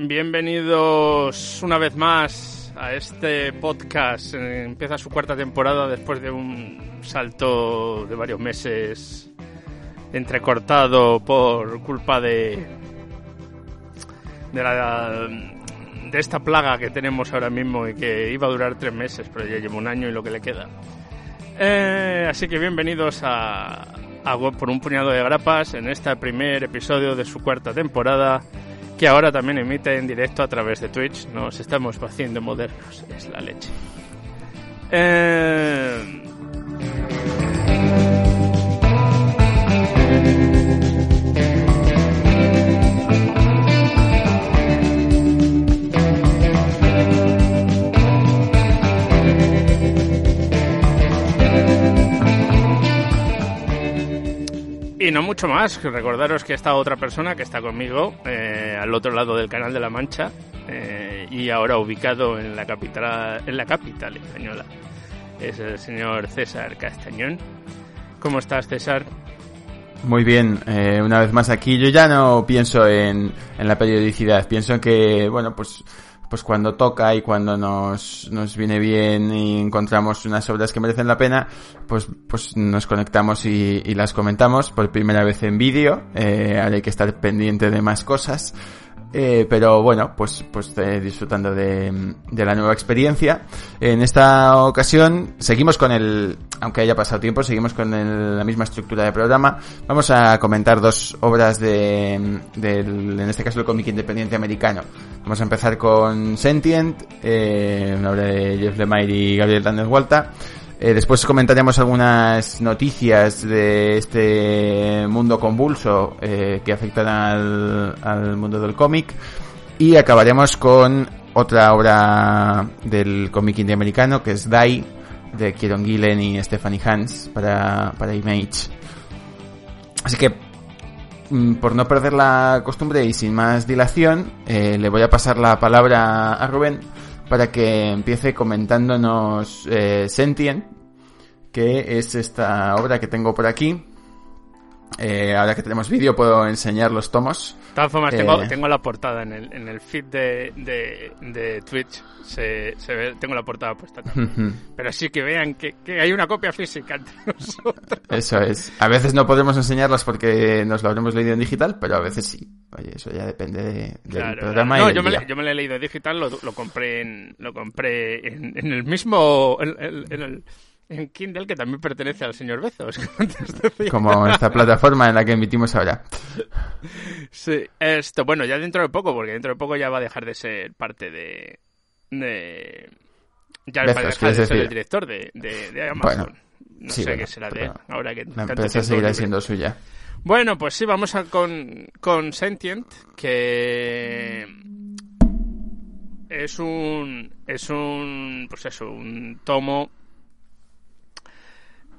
Bienvenidos una vez más a este podcast. Empieza su cuarta temporada después de un salto de varios meses entrecortado por culpa de de la de esta plaga que tenemos ahora mismo y que iba a durar tres meses, pero ya lleva un año y lo que le queda. Eh, así que bienvenidos a, a por un puñado de grapas en este primer episodio de su cuarta temporada que ahora también emite en directo a través de Twitch. Nos estamos haciendo modernos, es la leche. Eh... Y no mucho más, recordaros que esta otra persona que está conmigo eh, al otro lado del canal de la Mancha eh, y ahora ubicado en la capital en la capital española es el señor César Castañón. ¿Cómo estás, César? Muy bien, eh, una vez más aquí. Yo ya no pienso en, en la periodicidad, pienso en que, bueno, pues pues cuando toca y cuando nos, nos viene bien y encontramos unas obras que merecen la pena, pues, pues nos conectamos y, y las comentamos por primera vez en vídeo. Eh, ahora hay que estar pendiente de más cosas. Eh, pero bueno, pues, pues eh, disfrutando de, de, la nueva experiencia. En esta ocasión seguimos con el, aunque haya pasado tiempo, seguimos con el, la misma estructura de programa. Vamos a comentar dos obras de, del, en este caso el cómic independiente americano. Vamos a empezar con Sentient, eh, una obra de Jeff Lemire y Gabriel Daniel Walta. Eh, después comentaremos algunas noticias de este mundo convulso eh, que afectan al, al mundo del cómic. Y acabaremos con otra obra del cómic indie americano que es Die, de Kieron Gillen y Stephanie Hans para, para Image. Así que, mm, por no perder la costumbre y sin más dilación, eh, le voy a pasar la palabra a Rubén para que empiece comentándonos eh, Sentient, que es esta obra que tengo por aquí. Eh, ahora que tenemos vídeo puedo enseñar los tomos. De todas formas, tengo, tengo, la portada en el, en el feed de, de, de Twitch. Se, se, ve, tengo la portada puesta también. Pero sí que vean que, que, hay una copia física entre nosotros. Eso es. A veces no podemos enseñarlas porque nos lo habremos leído en digital, pero a veces sí. Oye, eso ya depende de, del claro, programa. No, y yo, me, yo me lo he leído en digital, lo, lo compré en, lo compré en, en el mismo. En, en el, en Kindle, que también pertenece al señor Bezos. Como esta plataforma en la que emitimos ahora. Sí, esto, bueno, ya dentro de poco, porque dentro de poco ya va a dejar de ser parte de. de ya Bezos, va a dejar de ser decir? el director de, de, de Amazon. Bueno, no sí, sé bueno, qué será de ahora que La empresa seguirá siendo suya. Bueno, pues sí, vamos a con, con Sentient, que es un es un pues eso, un tomo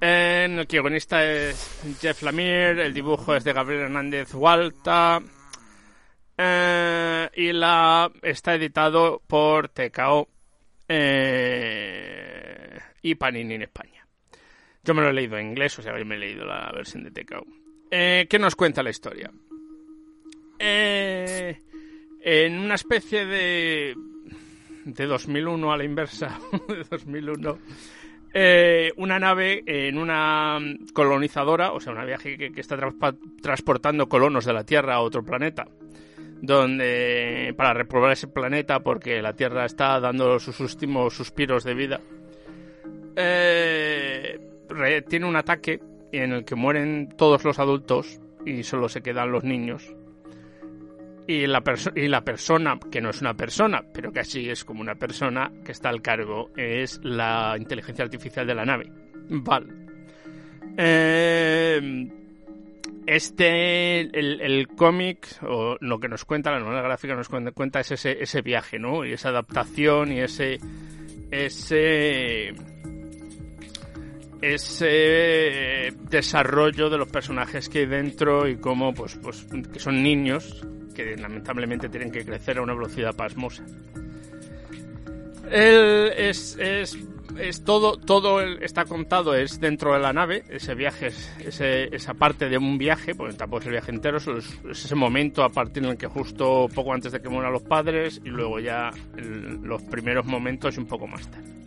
el que es Jeff Lemire, el dibujo es de Gabriel Hernández Walta eh, y la está editado por TKO eh, y Panini en España. Yo me lo he leído en inglés, o sea, me he leído la versión de TKO. Eh, ¿Qué nos cuenta la historia? En una especie de de 2001 a la inversa, de 2001, eh, una nave en una colonizadora, o sea, una viaje que, está tra transportando colonos de la Tierra a otro planeta, donde para reprobar ese planeta porque la Tierra está dando sus últimos suspiros de vida, eh, tiene un ataque en el que mueren todos los adultos y solo se quedan los niños. Y la, persona, que no es una persona, pero que así es como una persona que está al cargo, es la inteligencia artificial de la nave. Val. Eh, este, el, cómic, o lo que nos cuenta, la novela gráfica nos cuenta, es ese, ese viaje, ¿no? Y esa adaptación y ese, ese, ese desarrollo de los personajes que hay dentro y cómo, pues, pues, que son niños que lamentablemente tienen que crecer a una velocidad pasmosa. Él es, es es todo, todo está contado es dentro de la nave, ese viaje, ese, esa parte de un viaje, porque tampoco es el viaje entero, es, ese momento a partir en el que justo poco antes de que mueran los padres y luego ya los primeros momentos y un poco más tarde.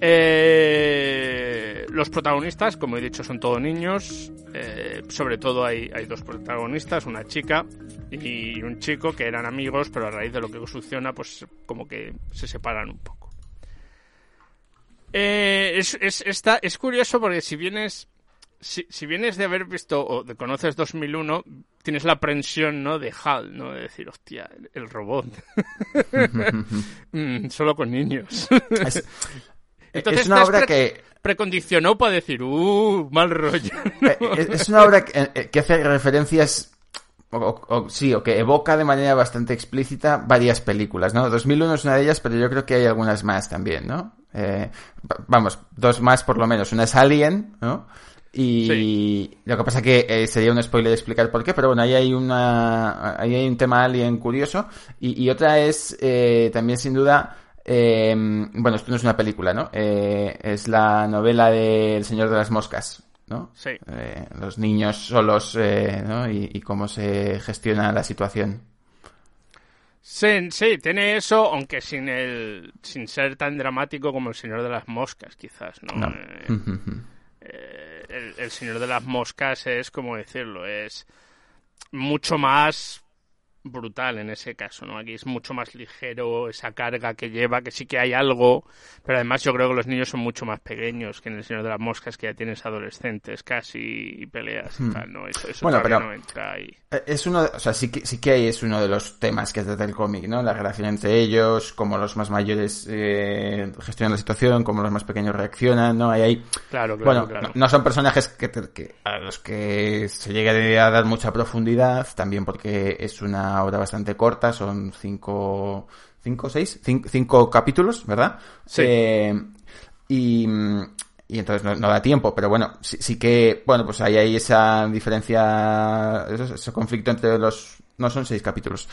Eh, los protagonistas, como he dicho, son todos niños. Eh, sobre todo hay, hay dos protagonistas, una chica y un chico que eran amigos, pero a raíz de lo que succiona, pues como que se separan un poco. Eh, es, es, está, es curioso porque si vienes si, si, vienes de haber visto o de conoces 2001, tienes la aprensión, ¿no? De HAL, ¿no? De decir, hostia, el robot. Mm, solo con niños. Es, Entonces, es una obra que... Precondicionó para decir, uh, mal rollo. Eh, es una obra que, eh, que hace referencias o, sí, o que evoca de manera bastante explícita varias películas, ¿no? 2001 es una de ellas, pero yo creo que hay algunas más también, ¿no? Eh, vamos, dos más por lo menos. Una es Alien, ¿no? Y lo que pasa que eh, sería un spoiler explicar por qué, pero bueno, ahí hay una, ahí hay un tema Alien curioso. Y, otra es, eh, también sin duda, bueno, esto no es una película, ¿no? es la novela de El Señor de las Moscas, ¿no? Sí. los niños solos, ¿no? Y, y, cómo se gestiona la situación. Sí, sí, tiene eso, aunque sin el, sin ser tan dramático como el Señor de las Moscas, quizás, ¿no? Eh, eh, el, el, Señor de las Moscas es, como decirlo, es mucho más brutal en ese caso, ¿no? Aquí es mucho más ligero esa carga que lleva, que sí que hay algo, pero además yo creo que los niños son mucho más pequeños que en El Señor de las Moscas, que ya tienes adolescentes casi y peleas y hmm. tal, ¿no? Eso, bueno, pero no entra ahí. Eh, es uno, o sea, sí que, sí que hay, es uno de los temas que trata el cómic, ¿no? La relación entre ellos, cómo los más mayores eh, gestionan la situación, cómo los más pequeños reaccionan, ¿no? Hay ahí... Claro, claro, bueno, No, son personajes que, que, a los que se llegue a dar mucha profundidad, también porque es una obra bastante corta, son cinco, cinco, seis, cinco, capítulos, ¿verdad? Sí. Eh, y, y entonces no, da tiempo, pero bueno, sí, sí, que, bueno, pues ahí hay esa diferencia, ese, conflicto entre los, no son seis capítulos,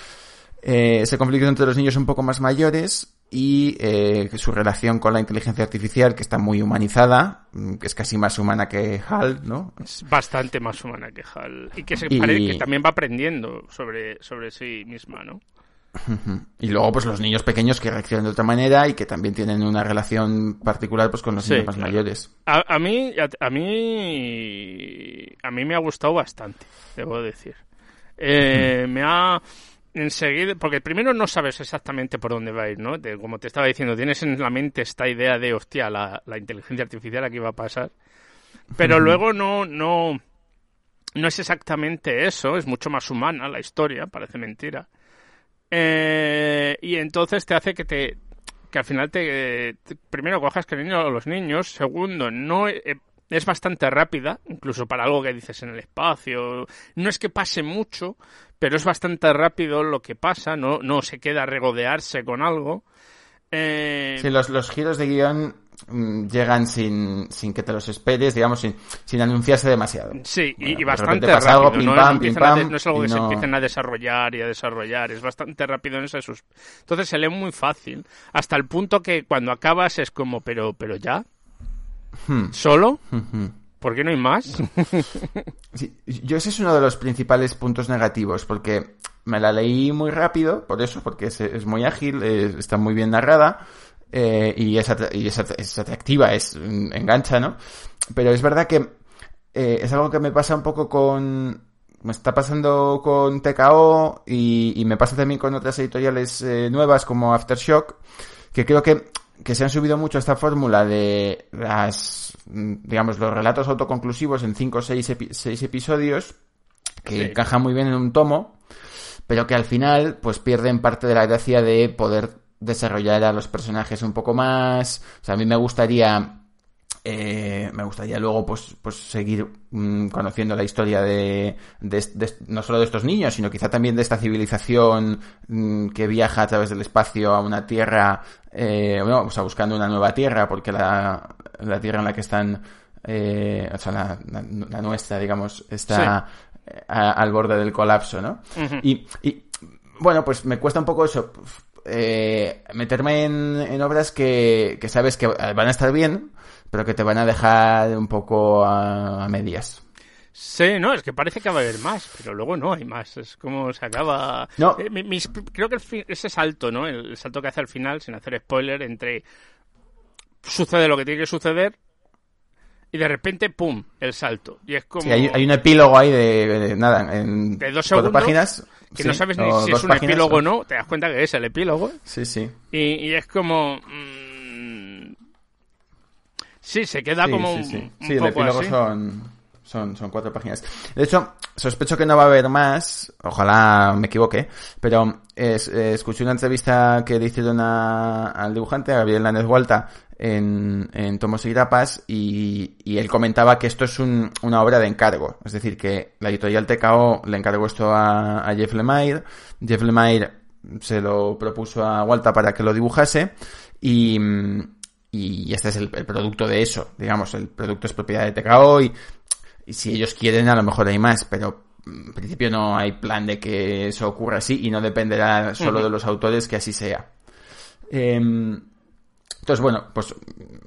eh, ese conflicto entre los niños un poco más mayores y eh, su relación con la inteligencia artificial que está muy humanizada, mm, que es casi más humana que HAL, ¿no? Es bastante más humana que HAL y que, se que también va aprendiendo sobre, sobre sí misma, ¿no? Y luego pues los niños pequeños que reaccionan de otra manera y que también tienen una relación particular pues con los niños más mayores. A, mí a, mí a mí me ha gustado bastante, debo decir. Eh, me ha enseguida, porque primero no sabes exactamente por dónde va a ir, ¿no? como te estaba diciendo, tienes en la mente esta idea de, hostia, la, inteligencia artificial aquí va a pasar. Pero luego no, no, no es exactamente eso, es mucho más humana la historia, parece mentira. Eh, y entonces te hace que te, que al final te, primero cojas cariño a los niños, segundo, no eh, es bastante rápida, incluso para algo que dices en el espacio. No es que pase mucho, pero es bastante rápido lo que pasa, no, no se queda regodearse con algo. Eh... Sí, los, los giros de guion mm, llegan sin, sin que te los esperes, digamos, sin, sin anunciarse demasiado. Sí, y, bastante rápido. no, es algo que se empiecen a desarrollar y a desarrollar, es bastante rápido en esos... Entonces se lee muy fácil, hasta el punto que cuando acabas es como, pero, pero ya, Hmm. ¿Solo? ¿Por qué no hay más? yo ese es uno de los principales puntos negativos, porque me la leí muy rápido, por eso, porque es, muy ágil, está muy bien narrada, eh, y, es, atractiva, es engancha, ¿no? Pero es verdad que eh, es algo que me pasa un poco con... Me está pasando con TKO y, me pasa también con otras editoriales eh, nuevas como Aftershock, que creo que que se han subido mucho a esta fórmula de las, digamos, los relatos autoconclusivos en 5 o 6 episodios, que encajan muy bien en un tomo, pero que al final, pues pierden parte de la gracia de poder desarrollar a los personajes un poco más. O sea, a mí me gustaría eh, me gustaría luego pues, pues seguir mm, conociendo la historia de, no solo de estos niños, sino quizá también de esta civilización mm, que viaja a través del espacio a una tierra, eh, bueno, o sea, buscando una nueva tierra, porque la, la tierra en la que están, eh, o sea, la, nuestra, digamos, está al borde del colapso, ¿no? y, y, bueno, pues me cuesta un poco eso, eh, meterme en, en obras que, que sabes que van a estar bien, pero que te van a dejar un poco a, medias. Sí, no, es que parece que va a haber más, pero luego no hay más. Es como se acaba. No. Eh, creo que ese salto, ¿no? El, salto que hace al final, sin hacer spoiler, entre sucede lo que tiene que suceder y de repente, ¡pum! el salto. Y es como. Sí, hay, un epílogo ahí de, nada, en de dos segundos, páginas. Que no sabes ni si es un epílogo o no, te das cuenta que es el epílogo. Sí, sí. Y, es como. Mm, Sí, se queda como un, sí. sí, el epílogo son, son, son cuatro páginas. De hecho, sospecho que no va a haber más, ojalá me equivoque, pero es, escuché una entrevista que le hicieron al dibujante, a Gabriel Lanes Vuelta, en, en Tomos y Grapas, y, y él comentaba que esto es un, una obra de encargo. Es decir, que la editorial TKO le encargó esto a, a Jeff Lemire, Jeff Lemire se lo propuso a Walta para que lo dibujase, y, y este es el, producto de eso, digamos, el producto es propiedad de TKO y, y si ellos quieren a lo mejor hay más, pero en principio no hay plan de que eso ocurra así y no dependerá solo de los autores que así sea. Em, entonces, bueno, pues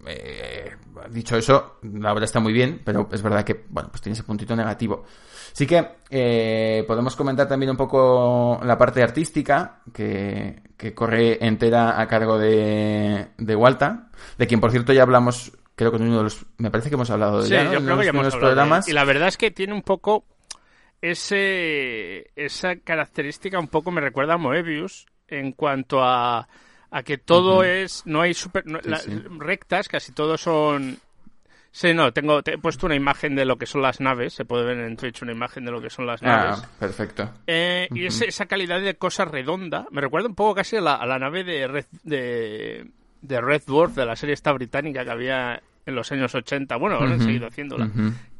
eh, dicho eso, la obra está muy bien, pero es verdad que, bueno, pues tiene ese puntito negativo. Así que eh, podemos comentar también un poco la parte artística que, corre entera a cargo de, de Walta, de quien por cierto ya hablamos, creo que en uno de los, me parece que hemos hablado de sí, yo creo que ya hemos programas. y la verdad es que tiene un poco ese esa característica un poco me recuerda a Moebius en cuanto a, a que todo es no hay super rectas casi todos son Sí, no, tengo, te he puesto una imagen de lo que son las naves, se puede ver en Twitch una imagen de lo que son las ah, naves. perfecto. Eh, y esa calidad de cosa redonda me recuerda un poco casi a la, a la nave de Red, de, de Red Dwarf, de la serie esta británica que había en los años 80, bueno, ahora han seguido haciéndola,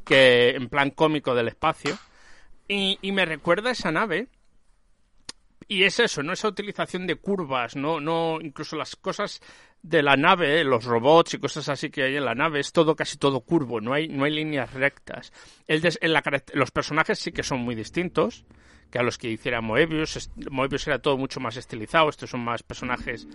que en plan cómico del espacio. Y, y me recuerda esa nave y es eso, no esa utilización de curvas, no, no, incluso las cosas de la nave, los robots y cosas así que hay en la nave, es todo casi todo curvo, no hay, no hay líneas rectas. El en la, los personajes sí que son muy distintos que a los que hiciera Moebius. Moebius era todo mucho más estilizado, estos son más personajes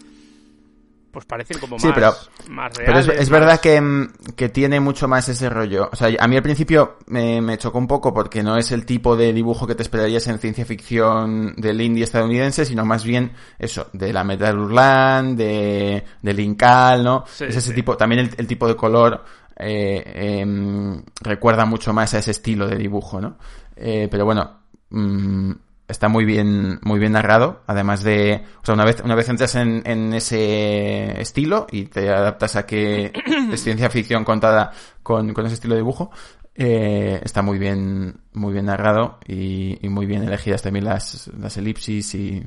pues parecen como más, pero, más reales. Pero es, verdad que, que, tiene mucho más ese rollo. O sea, a mí al principio me, me, chocó un poco porque no es el tipo de dibujo que te esperarías en ciencia ficción del indie estadounidense, sino más bien eso, de la Metal Urlan, de, de Linkal, ¿no? es ese tipo, también el, tipo de color eh, em, recuerda mucho más a ese estilo de dibujo, ¿no? Eh, pero bueno, mmm, está muy bien, muy bien narrado, además de, o sea, una vez, una vez entras en, en ese estilo y te adaptas a que es ciencia ficción contada con, con ese estilo de dibujo, eh, está muy bien, muy bien narrado y, y, muy bien elegidas también las, las elipsis y...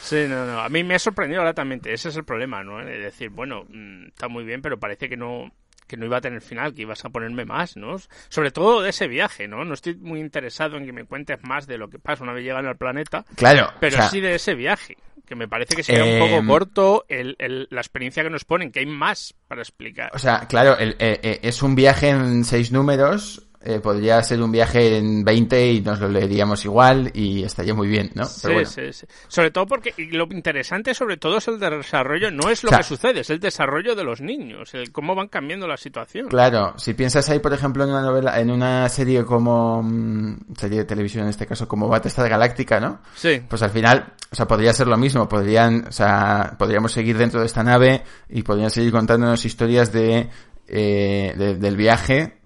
Sí, no, no. A mí me ha sorprendido gratamente. Ese es el problema, ¿no? Es decir, bueno, mm, está muy bien, pero parece que no, que no iba a tener final, que ibas a ponerme más, ¿no? Sobre todo de ese viaje, ¿no? No estoy muy interesado en que me cuentes más de lo que pasa una vez llegan al planeta. Claro. Pero sí de ese viaje, que me parece que sería un poco em, corto el, la experiencia que nos ponen, que hay más para explicar. O sea, claro, eh, eh, es un viaje en seis números eh, podría ser un viaje en 20 y nos lo leeríamos igual y estaría muy bien, ¿no? sí, sí, sí. Sobre todo porque lo interesante sobre todo es el desarrollo, no es lo que sucede, es el desarrollo de los niños, el cómo van cambiando la situación. Claro, si piensas ahí, por ejemplo, en una novela, en una serie como, mm, serie de televisión en este caso, como Battlestar Galáctica, ¿no? Sí. Pues al final, o sea, podría ser lo mismo, podrían, o sea, podríamos seguir dentro de esta nave y podrían seguir contándonos historias de, eh, del viaje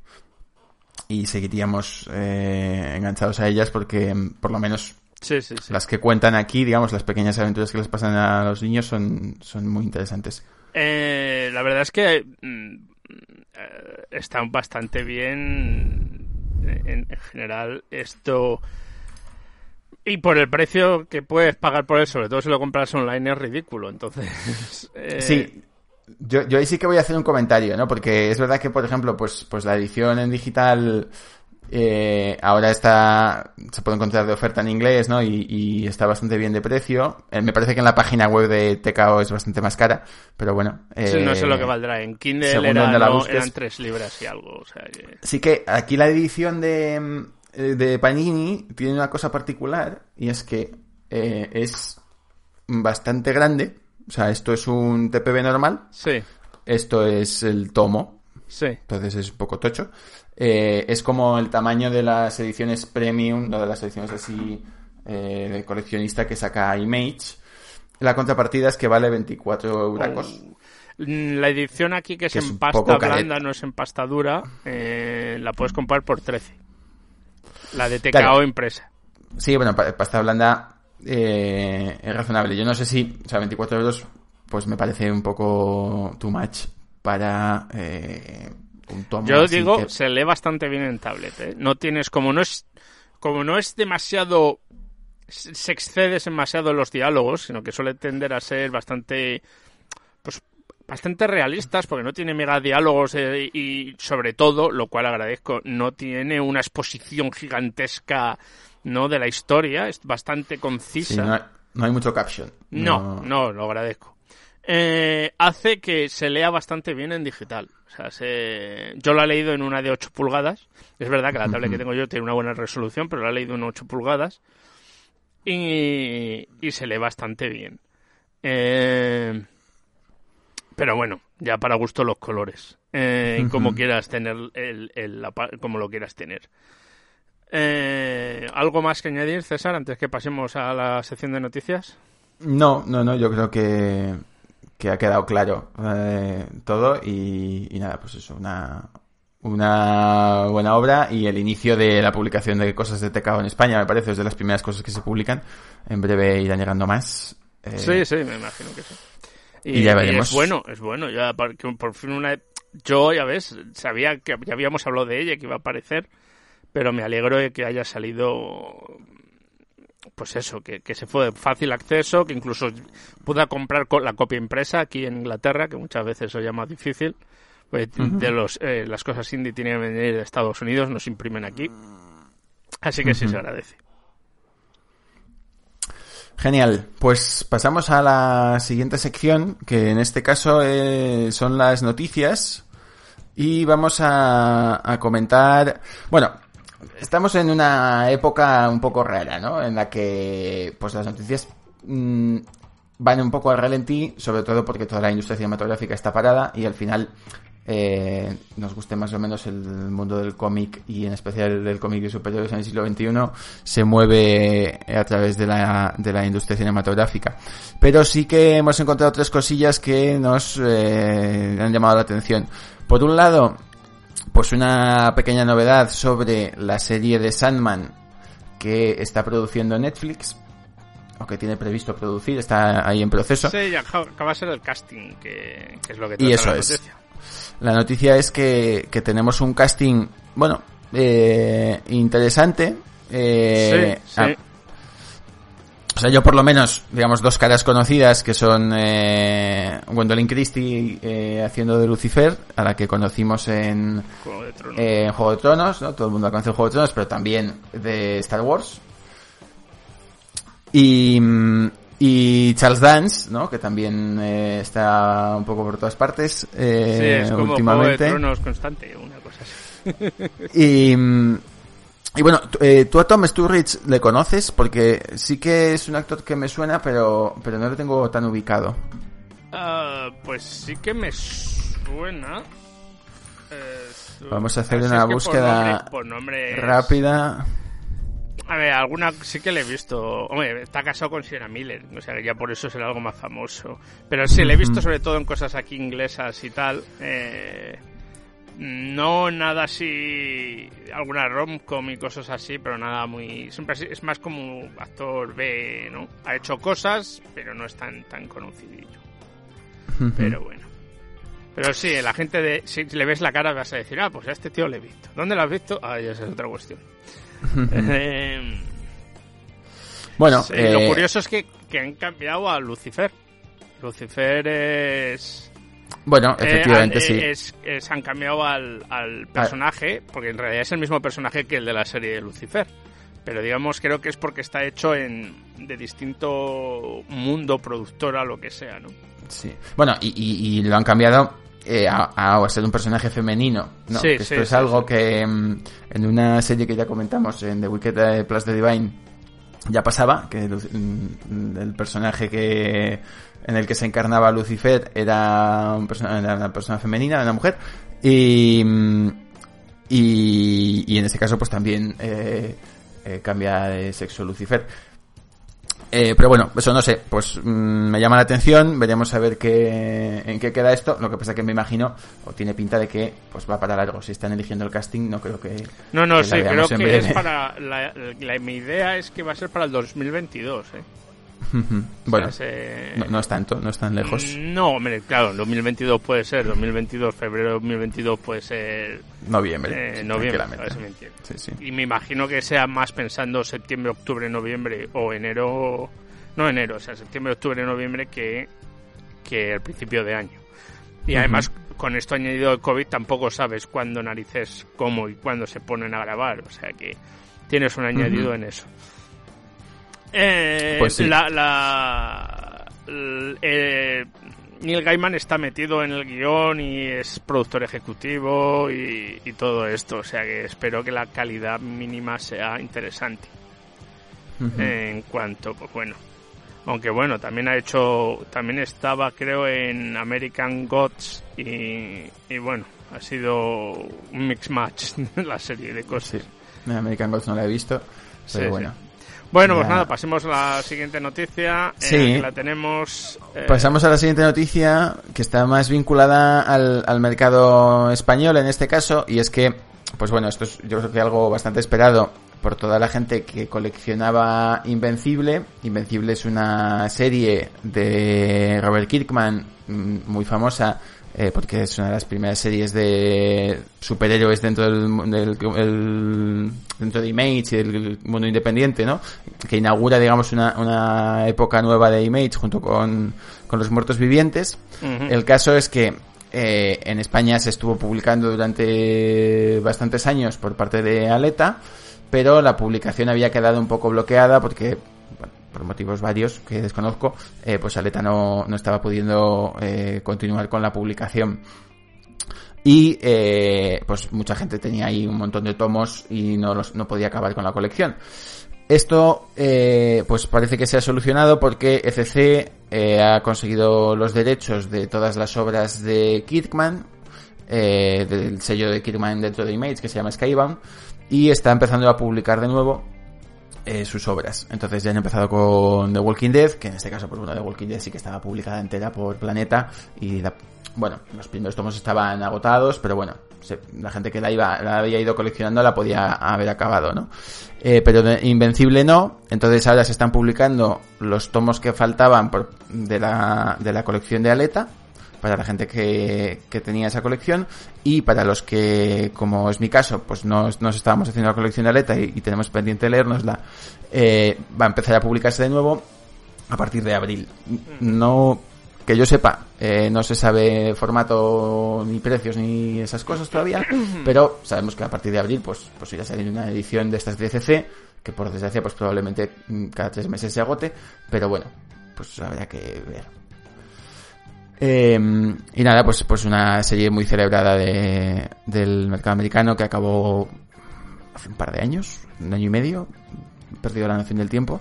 y seguiríamos eh, enganchados a ellas porque mm, por lo menos las que cuentan aquí, digamos, las pequeñas aventuras que les pasan a los niños son, son muy interesantes. Eh, la verdad es que mm, eh, están bastante bien en, general esto y por el precio que puedes pagar por él, sobre todo si lo compras online, es ridículo. Entonces, sí, yo, yo ahí sí que voy a hacer un comentario, ¿no? Porque es verdad que, por ejemplo, pues, pues la edición en digital eh, ahora está, se puede encontrar de oferta en inglés, ¿no? Y, y está bastante bien de precio. Eh, me parece que en la página web de TKO es bastante más cara, pero bueno. Sí, no sé lo que valdrá. En Kindle era, la no, eran tres libras y algo. O sea, que- Sí que aquí la edición de, eh, de Panini tiene una cosa particular y es que eh, es bastante grande. O sea, esto es un TPB normal, Sí, esto es el tomo, sí. entonces es un poco tocho. Eh, es como el tamaño de las ediciones premium, no de las ediciones así eh, de coleccionista que saca Image. La contrapartida es que vale 24 euracos. Mm, La edición aquí que es Que es en pasta blanda, no es en pasta dura, eh, la puedes comprar por 13. La de TKO Claro. impresa. Sí, bueno, pa- pasta blanda eh, es razonable. Yo no sé si, o sea, 24 euros, pues me parece un poco too much para eh, un tomo. Yo digo, que- se lee bastante bien en tablet. ¿eh? No tienes, como no es, como no es demasiado, se se excede demasiado en los diálogos, sino que suele tender a ser bastante, pues, bastante realistas, porque no tiene mega diálogos eh, y sobre todo, lo cual agradezco, no tiene una exposición gigantesca, no, de la historia, es bastante sí, concisa. no, hay, no hay mucho caption. No, no, lo agradezco. Eh, hace que se lea bastante bien en digital. O sea, se... yo lo he leído en una de 8 pulgadas. Es verdad que la tablet que tengo yo tiene una buena resolución, pero la he leído en 8 pulgadas. Y, y se lee bastante bien. Eh, Pero bueno, ya para gusto los colores. Eh, como quieras tener el, el- la como lo quieras tener. Eh, ¿Algo más que añadir, César, antes que pasemos a la sección de noticias? No, no, no, yo creo que, que ha quedado claro eh, todo y, y nada, pues eso, una, una buena obra y el inicio de la publicación de cosas de TKO en España, me parece, es de las primeras cosas que se publican. En breve irán llegando más. Eh, Sí, sí, me imagino que sí. Y ya veremos. es bueno, es bueno. Ya por, por fin una. Yo, ya ves, sabía que ya habíamos hablado de ella, que iba a aparecer, pero me alegro de que haya salido. Pues eso, que, que se fue de fácil acceso, que incluso pude comprar co- la copia impresa aquí en Inglaterra, que muchas veces eso ya más difícil. Pues de los, eh, las cosas indie tienen que venir de Estados Unidos, nos imprimen aquí. Así que sí se agradece. Genial, pues pasamos a la siguiente sección, que en este caso eh, son las noticias. Y vamos a, a comentar, bueno, estamos en una época un poco rara, ¿no? En la que pues las noticias mm, van un poco al ralentí, sobre todo porque toda la industria cinematográfica está parada y al final eh, nos guste más o menos el mundo del cómic y en especial del cómic de superhéroes en el siglo XXI se mueve a través de la, de la industria cinematográfica. Pero sí que hemos encontrado tres cosillas que nos eh, han llamado la atención. Por un lado, pues una pequeña novedad sobre la serie de Sandman que está produciendo Netflix o que tiene previsto producir, está ahí en proceso. Sí, ya acaba de ser el casting, que, que es lo que Y eso la es. noticia. La noticia es que, que tenemos un casting, bueno, eh, interesante. Eh, sí, sí. ah, o sea, yo por lo menos, digamos, dos caras conocidas que son eh, Gwendolyn Christie eh, haciendo de Lucifer, a la que conocimos en, Juego de Tronos. eh, en Juego de Tronos, ¿no? Todo el mundo conoce en Juego de Tronos, pero también de Star Wars. Y, y Charles Dance, ¿no? Que también eh, está un poco por todas partes eh, sí, es como Juego de últimamente. Tronos constante, una cosa así. Y, y bueno, eh, tú a Tom Sturridge le conoces porque sí que es un actor que me suena, pero, pero no lo tengo tan ubicado. Ah, pues sí que me suena. Eh, su- Vamos a hacer una por búsqueda nombre- por nombre es- Rápida. A ver, alguna sí que le he visto. Hombre, está casado con Sienna Miller, o sea que ya por eso será algo más famoso. Pero sí, le he visto sobre todo en cosas aquí inglesas y tal. Eh, no nada así, alguna rom-com y cosas así, pero nada muy... Siempre así- es más como actor B, ¿no? Ha hecho cosas, pero no es tan, tan conocidillo. Pero bueno. Pero sí, la gente de... Si le ves la cara vas a decir, ah, pues a este tío le he visto. ¿Dónde lo has visto? Ah, ya esa es otra cuestión. Eh, Bueno, sí, eh, lo curioso es que, que han cambiado a Lucifer. Lucifer es... Bueno, Eh, efectivamente, han- sí. eh, es- eh, se han cambiado al, al personaje, porque en realidad es el mismo personaje que el de la serie de Lucifer. Pero digamos, creo que es porque está hecho en de distinto mundo, productora, lo que sea, ¿no? Sí. Bueno, y, y- y lo han cambiado eh, a, a ser un personaje femenino, ¿no? Sí, que sí, esto es sí, algo que mm, en una serie que ya comentamos, en The Wicked eh, Plus the Divine, ya pasaba, que el, mm, el personaje que en el que se encarnaba Lucifer era, una persona femenina, una mujer, y, mm, y, en este caso pues también eh, eh, cambia de sexo Lucifer. Eh, pero bueno, eso no sé, pues mm, me llama la atención, veremos a ver qué, en qué queda esto. Lo que pasa que me imagino, o tiene pinta de que pues va para largo. Si están eligiendo el casting, no creo que. No, no, que sí, creo que es para... La, la- mi idea es que va a ser para el 2022, ¿eh? Bueno, O sea, se- no, no es tanto, no es tan lejos. No, hombre, claro, 2022 puede ser, 2022, febrero de 2022 puede ser Noviembre. eh, noviembre, a tranquilamente. ver si me entiendes. Sí, sí. Y me imagino que sea más pensando septiembre, octubre, noviembre o enero, no enero, o sea, septiembre, octubre, noviembre que, que el principio de año. Y además, con esto añadido el COVID, tampoco sabes cuándo narices, cómo y cuándo se ponen a grabar, o sea que tienes un añadido en eso. Eh, Pues sí. la, la- eh, Neil Gaiman está metido en el guion y es productor ejecutivo y, y todo esto, o sea que espero que la calidad mínima sea interesante en cuanto, pues bueno. Aunque bueno, también ha hecho, también estaba creo en American Gods y, y bueno, ha sido un mix match la serie de cosas. Sí. American Gods no la he visto, pero Sí, bueno. Bueno, pues nada, pasemos a la siguiente noticia. eh, Sí. que la tenemos. eh, Pasamos a la siguiente noticia, que está más vinculada al, al mercado español en este caso, y es que, pues bueno, esto es yo creo que algo bastante esperado por toda la gente que coleccionaba Invencible. Invencible es una serie de Robert Kirkman mm, muy famosa, eh, porque es una de las primeras series de superhéroes dentro del, mu- del- el- dentro de Image y del mundo independiente, ¿no? Que inaugura, digamos, una, una época nueva de Image junto con, con los muertos vivientes. El caso es que eh, en España se estuvo publicando durante bastantes años por parte de Aleta, pero la publicación había quedado un poco bloqueada porque, por motivos varios que desconozco, eh, pues Aleta no, no estaba pudiendo eh, continuar con la publicación. Y eh, pues mucha gente tenía ahí un montón de tomos y no, los, no podía acabar con la colección. Esto pues parece que se ha solucionado porque ECC eh, ha conseguido los derechos de todas las obras de Kirkman, del sello de Kirkman dentro de Image que se llama Skybound, y está empezando a publicar de nuevo eh, sus obras. Entonces ya han empezado con The Walking Dead, que en este caso, pues bueno, The Walking Dead sí que estaba publicada entera por Planeta y la- bueno, los primeros tomos estaban agotados, pero bueno, la gente que la iba, la había ido coleccionando la podía haber acabado, ¿no? Eh, pero Invencible no, entonces ahora se están publicando los tomos que faltaban de la, de la colección de Aleta, para la gente que, que tenía esa colección y para los que, como es mi caso, pues no nos estábamos haciendo la colección de Aleta y, y tenemos pendiente de leérnosla, eh, va a empezar a publicarse de nuevo a partir de abril. No, que yo sepa, eh, no se sabe formato ni precios ni esas cosas todavía, pero sabemos que a partir de abril pues, pues irá a salir una edición de estas DCC, que por desgracia pues probablemente mm, cada tres meses se agote, pero bueno, pues habría que ver. Eh, y nada, pues, pues una serie muy celebrada de, del mercado americano que acabó hace un par de años, un año y medio, perdido la noción del tiempo,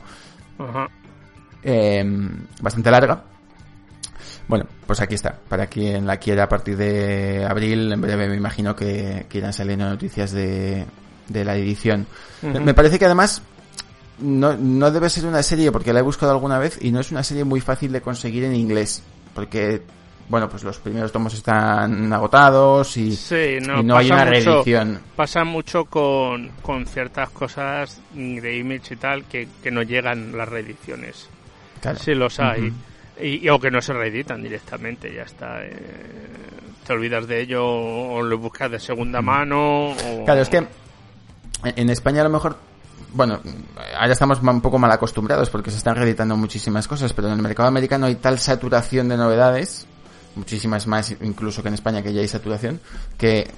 eh, bastante larga. Bueno, pues aquí está, para quien la quiera a partir de abril, en breve me imagino que, que irán saliendo noticias de, de la edición. Me parece que además no, no debe ser una serie, porque la he buscado alguna vez, y no es una serie muy fácil de conseguir en inglés, porque, bueno, pues los primeros tomos están agotados y, Sí, no, y no hay una mucho- reedición. Pasa mucho con, con ciertas cosas de Image y tal que, que no llegan las reediciones. Claro. Sí los hay. Ujú. y, y- o que no se reeditan directamente, ya está. eh, te olvidas de ello o lo buscas de segunda mano. O... Claro, es que en España a lo mejor, bueno, ahora estamos un poco mal acostumbrados porque se están reeditando muchísimas cosas, pero en el mercado americano hay tal saturación de novedades muchísimas más incluso que en España que ya hay saturación, que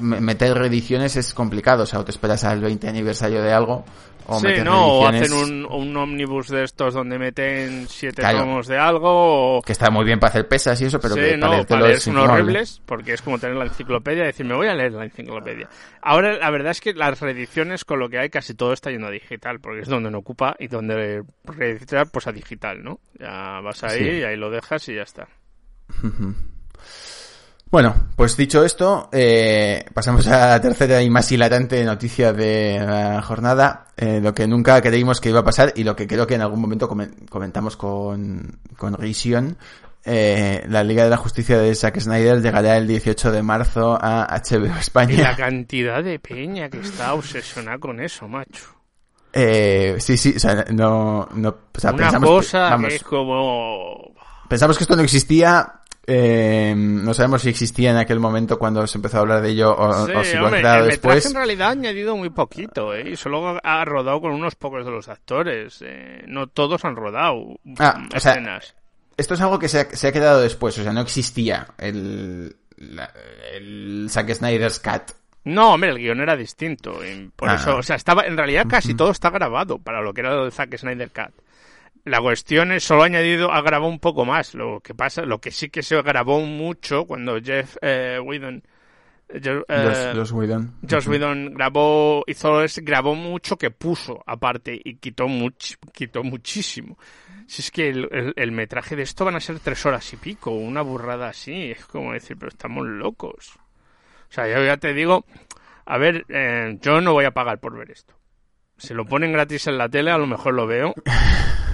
meter reediciones es complicado, o sea, o te esperas al 20 aniversario de algo o sí, no, o hacen un, un ómnibus de estos donde meten siete tomos de algo. O... Que está muy bien para hacer pesas y eso, pero sí, que no, para leer son horribles, porque es como tener la enciclopedia y decir, me voy a leer la enciclopedia. Ahora, la verdad es que las reediciones, con lo que hay, casi todo está yendo a digital, porque es donde no ocupa y donde reeditar, pues a digital, ¿no? Ya vas ahí y ahí lo dejas y ya está. Bueno, pues dicho esto, eh, pasamos a la tercera y más hilarante noticia de la jornada, eh, lo que nunca creímos que iba a pasar y lo que creo que en algún momento comentamos con, con Rision, eh, la Liga de la Justicia de Zack Snyder llegará el 18 de marzo a HBO España. Y la cantidad de peña que está obsesionada con eso, macho. Eh, sí, sí, o sea, no, no, o sea, Una pensamos, cosa que es como... Pensamos que esto no existía, eh, no sabemos si existía en aquel momento cuando se empezó a hablar de ello o, sí, o si hombre, lo ha el después. en realidad ha añadido muy poquito, ¿eh? Y solo ha rodado con unos pocos de los actores. Eh, no todos han rodado ah, escenas. O sea, esto es algo que se ha, se ha, quedado después, o sea, no existía el, la, el Zack Snyder's Cut. No, hombre, el guion era distinto. Por ah, eso, o sea, estaba, en realidad casi todo está grabado para lo que era el Zack Snyder Cut. La cuestión es, solo ha añadido, ha grabado un poco más. Lo que pasa, lo que sí que se grabó mucho cuando Jeff eh, Whedon, Josh, eh, Josh Whedon, Josh Whedon grabó, hizo, grabó mucho que puso aparte y quitó much, quitó muchísimo. Si es que el, el, el, metraje de esto van a ser tres horas y pico, una burrada así, es como decir, pero estamos locos. O sea, yo ya te digo, a ver, eh, yo no voy a pagar por ver esto. Si lo ponen gratis en la tele, a lo mejor lo veo.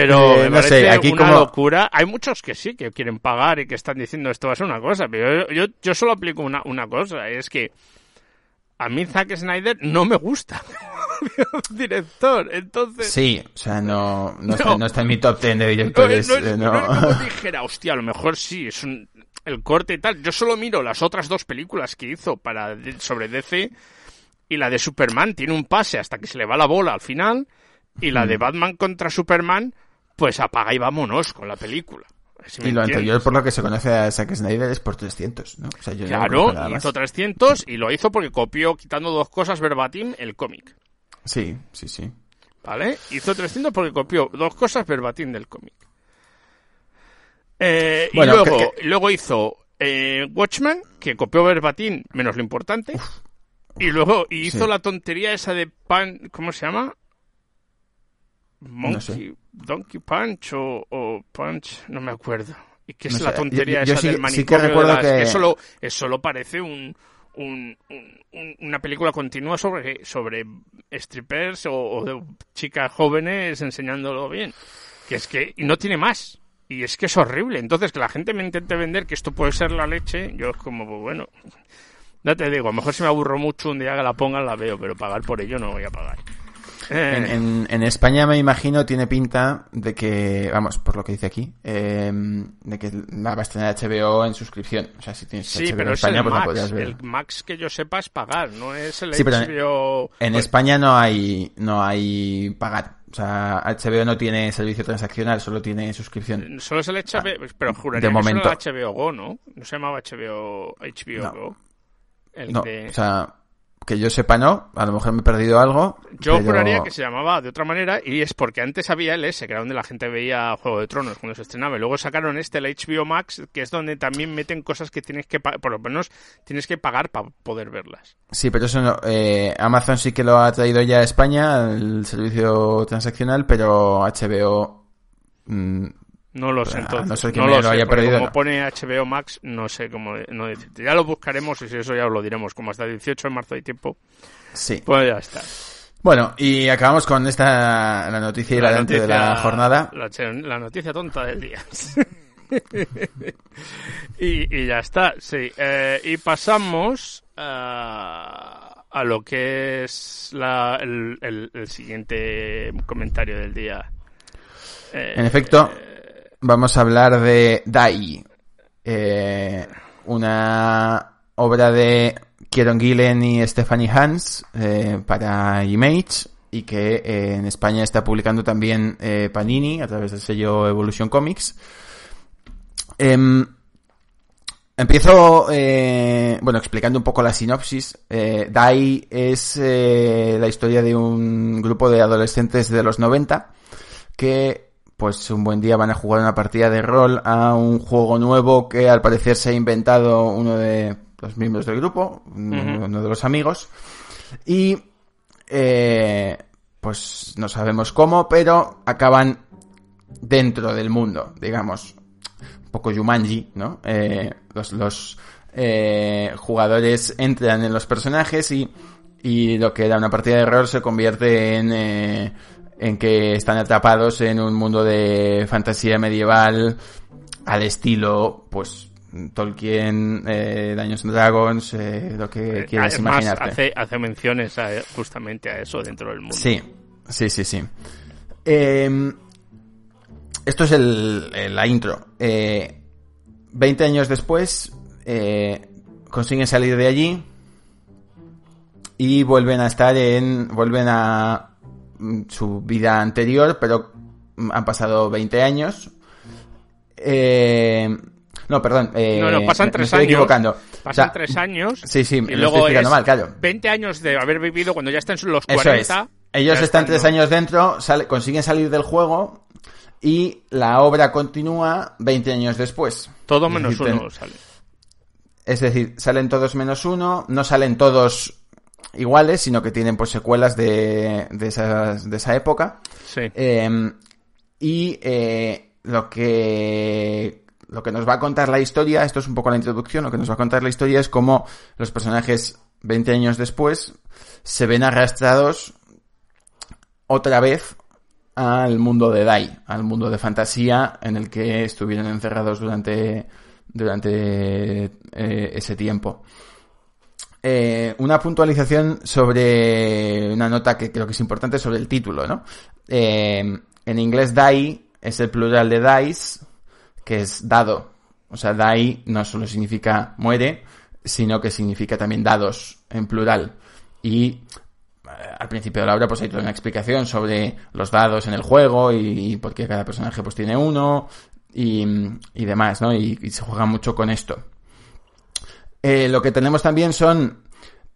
Pero Eh, me no parece sé, aquí una como- locura. Hay muchos que sí, que quieren pagar y que están diciendo esto va a ser una cosa, pero yo, yo, yo solo aplico una, una cosa, es que a mí Zack Snyder no me gusta director, entonces... Sí, o sea, no, no, Está, No. no está en mi top 10 de No, directores. no es, eh, no no. es como dijera, hostia, a lo mejor sí, es un, el corte y tal. Yo solo miro las otras dos películas que hizo para sobre DC y la de Superman tiene un pase hasta que se le va la bola al final y la de Mm. Batman contra Superman, pues apaga y vámonos con la película. Si Y lo entiendes. anterior, por lo que se conoce a Zack Snyder, es por 300, ¿no? O sea, yo no Claro, más. hizo 300 y lo hizo porque copió, quitando dos cosas verbatim, el cómic. Sí, sí, sí. ¿Vale? Hizo 300 porque copió dos cosas verbatim del cómic. Eh, Bueno, y luego, que- luego hizo eh, Watchmen, que copió verbatim menos lo importante. y luego hizo Sí. la tontería esa de pan, ¿cómo se llama? Monkey, No sé. Donkey Punch o, o Punch, no me acuerdo. Y que es No sé, la tontería yo- yo esa sí- del sí que manicomio de recuerdo las- que- Eso, lo, eso lo parece un, un- un- un- una película continua sobre, sobre strippers o, o de chicas jóvenes enseñándolo bien. Que es que, y no tiene más. Y es que es horrible. Entonces, que la gente me intente vender que esto puede ser la leche, yo es como, pues bueno, no te digo, a lo mejor si me aburro mucho un día que la pongan la veo, pero pagar por ello no voy a pagar. En, en, en España me imagino tiene pinta de que, vamos, por lo que dice aquí, eh, de que la va a estrenar HBO en suscripción. O sea, si tienes Sí, HBO pero en es España, el pues la Max. podrías ver. El Max que yo sepa es pagar, no es el Sí, pero HBO. En Pues, España no hay, no hay pagar. O sea, HBO no tiene servicio transaccional, solo tiene suscripción. Solo es el HBO, pero juraría de que momento. era el HBO Go, ¿no? No se llamaba HBO, HBO No. Go. El No, de- o sea, que yo sepa no, a lo mejor me he perdido algo. Yo pero- juraría que se llamaba de otra manera y es porque antes había el S, que era donde la gente veía Juego de Tronos cuando se estrenaba. Y luego sacaron este, el HBO Max, que es donde también meten cosas que tienes que pagar, por lo menos tienes que pagar para poder verlas. Sí, pero eso no. eh, Amazon sí que lo ha traído ya a España, el servicio transaccional, pero HBO. mm, No lo sé, Ah, entonces. no sé no me lo lo sé, haya perdido, Como pone HBO Max, no sé cómo no decirte. Ya lo buscaremos y si eso ya os lo diremos. Como hasta el 18 de marzo hay tiempo, sí. pues ya está. Bueno, y acabamos con esta la noticia hilarante de la jornada. La, la noticia tonta del día. y, y ya está, sí. Eh, y pasamos a, a lo que es la, el, el- el siguiente comentario del día. Eh, En efecto, vamos a hablar de Dai, eh, una obra de Kieron Gillen y Stephanie Hans eh, para Image, y que eh, en España está publicando también Panini a través del sello Evolution Comics. Em, empiezo, bueno, explicando un poco la sinopsis. Dai es la historia de un grupo de adolescentes de los 90 que pues un buen día van a jugar una partida de rol a un juego nuevo que al parecer se ha inventado uno de los miembros del grupo, uno de los amigos. Y eh, pues no sabemos cómo, pero acaban dentro del mundo, digamos. Un poco Yumanji, ¿no? Eh, los los eh, jugadores entran en los personajes y, y lo que era una partida de rol se convierte en, eh, en que están atrapados en un mundo de fantasía medieval al estilo, pues, Tolkien, eh, Daños Dragons, eh, lo que quieras Además, imaginarte. hace, hace menciones a- justamente a eso dentro del mundo. Sí, sí, sí, sí. Eh, esto es el, el- la intro. Eh, 20 años después, eh, consiguen salir de allí y vuelven a estar en. vuelven a su vida anterior, pero mm, han pasado 20 años. Eh, no, perdón. eh, No, no, pasan me- me tres estoy años. equivocando. Pasan O sea, tres años. Sí, sí, y luego estoy es mal, claro. 20 años de haber vivido cuando ya están los Eso 40. es. Ellos están tres ¿no? años dentro, consiguen salir del juego y la obra continúa 20 años después. Todo menos decir, ten- uno sale. Es decir, salen todos menos uno, no salen todos iguales, sino que tienen pues secuelas de, de, esas- de esa época. Sí. Eh, y eh, lo que lo que nos va a contar la historia, esto es un poco la introducción, lo que nos va a contar la historia es cómo los personajes 20 años después se ven arrastrados otra vez al mundo de Dai, al mundo de fantasía en el que estuvieron encerrados durante durante eh, ese tiempo. Eh, una puntualización sobre una nota que creo que es importante sobre el título, ¿no? Eh, en inglés die es el plural de dice, que es dado. O sea, die no solo significa muere, sino que significa también dados en plural. Y eh, al principio de la obra pues hay toda una explicación sobre los dados en el juego y, y por qué cada personaje pues tiene uno y, y demás, ¿no? Y, y se juega mucho con esto. Eh, lo que tenemos también son...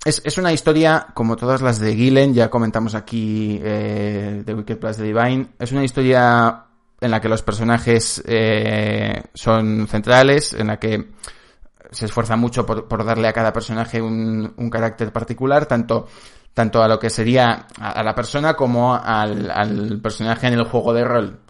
Es, es una historia, como todas las de Gillen, ya comentamos aquí eh, de Wicked Plus de Divine, es una historia en la que los personajes eh, son centrales, en la que se esfuerza mucho por, por darle a cada personaje un, un carácter particular, tanto, tanto a lo que sería a, a la persona como al, al personaje en el juego de rol.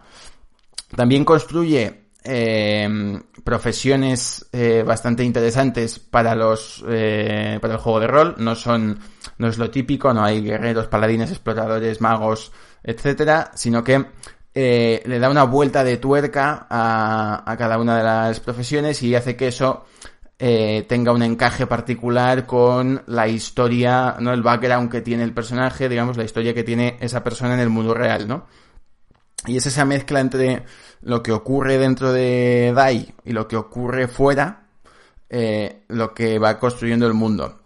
También construye eh, profesiones eh, bastante interesantes para los eh, para el juego de rol. No son no es lo típico, no hay guerreros, paladines, exploradores, magos, etcétera, sino que eh, le da una vuelta de tuerca a, a cada una de las profesiones y hace que eso eh, tenga un encaje particular con la historia, no el background que tiene el personaje, digamos la historia que tiene esa persona en el mundo real, ¿no? Y es esa mezcla entre lo que ocurre dentro de Dai y lo que ocurre fuera, eh, lo que va construyendo el mundo.